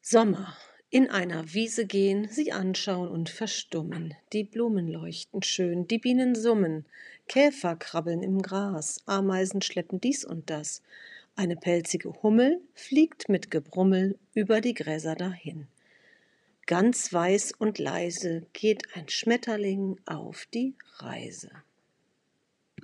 Sommer. In einer Wiese gehen, sie anschauen und verstummen. Die Blumen leuchten schön, die Bienen summen, Käfer krabbeln im Gras, Ameisen schleppen dies und das. Eine pelzige Hummel fliegt mit Gebrummel über die Gräser dahin. Ganz weiß und leise geht ein Schmetterling auf die Reise.